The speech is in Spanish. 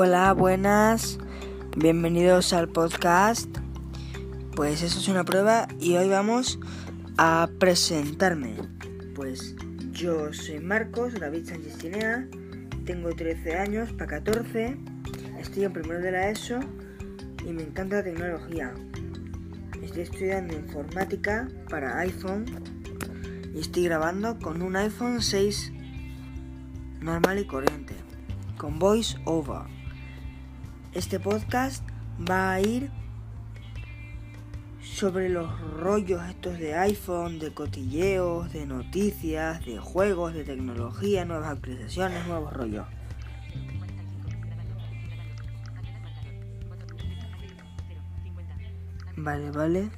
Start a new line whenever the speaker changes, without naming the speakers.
Hola, buenas. Bienvenidos al podcast. Pues eso es una prueba y hoy vamos a presentarme. Pues yo soy Marcos David Sánchez tengo 13 años, para 14, estoy en primero de la ESO y me encanta la tecnología. Estoy estudiando informática para iPhone y estoy grabando con un iPhone 6 normal y corriente, con voice over. Este podcast va a ir sobre los rollos estos de iPhone, de cotilleos, de noticias, de juegos, de tecnología, nuevas actualizaciones, nuevos rollos. Vale, vale.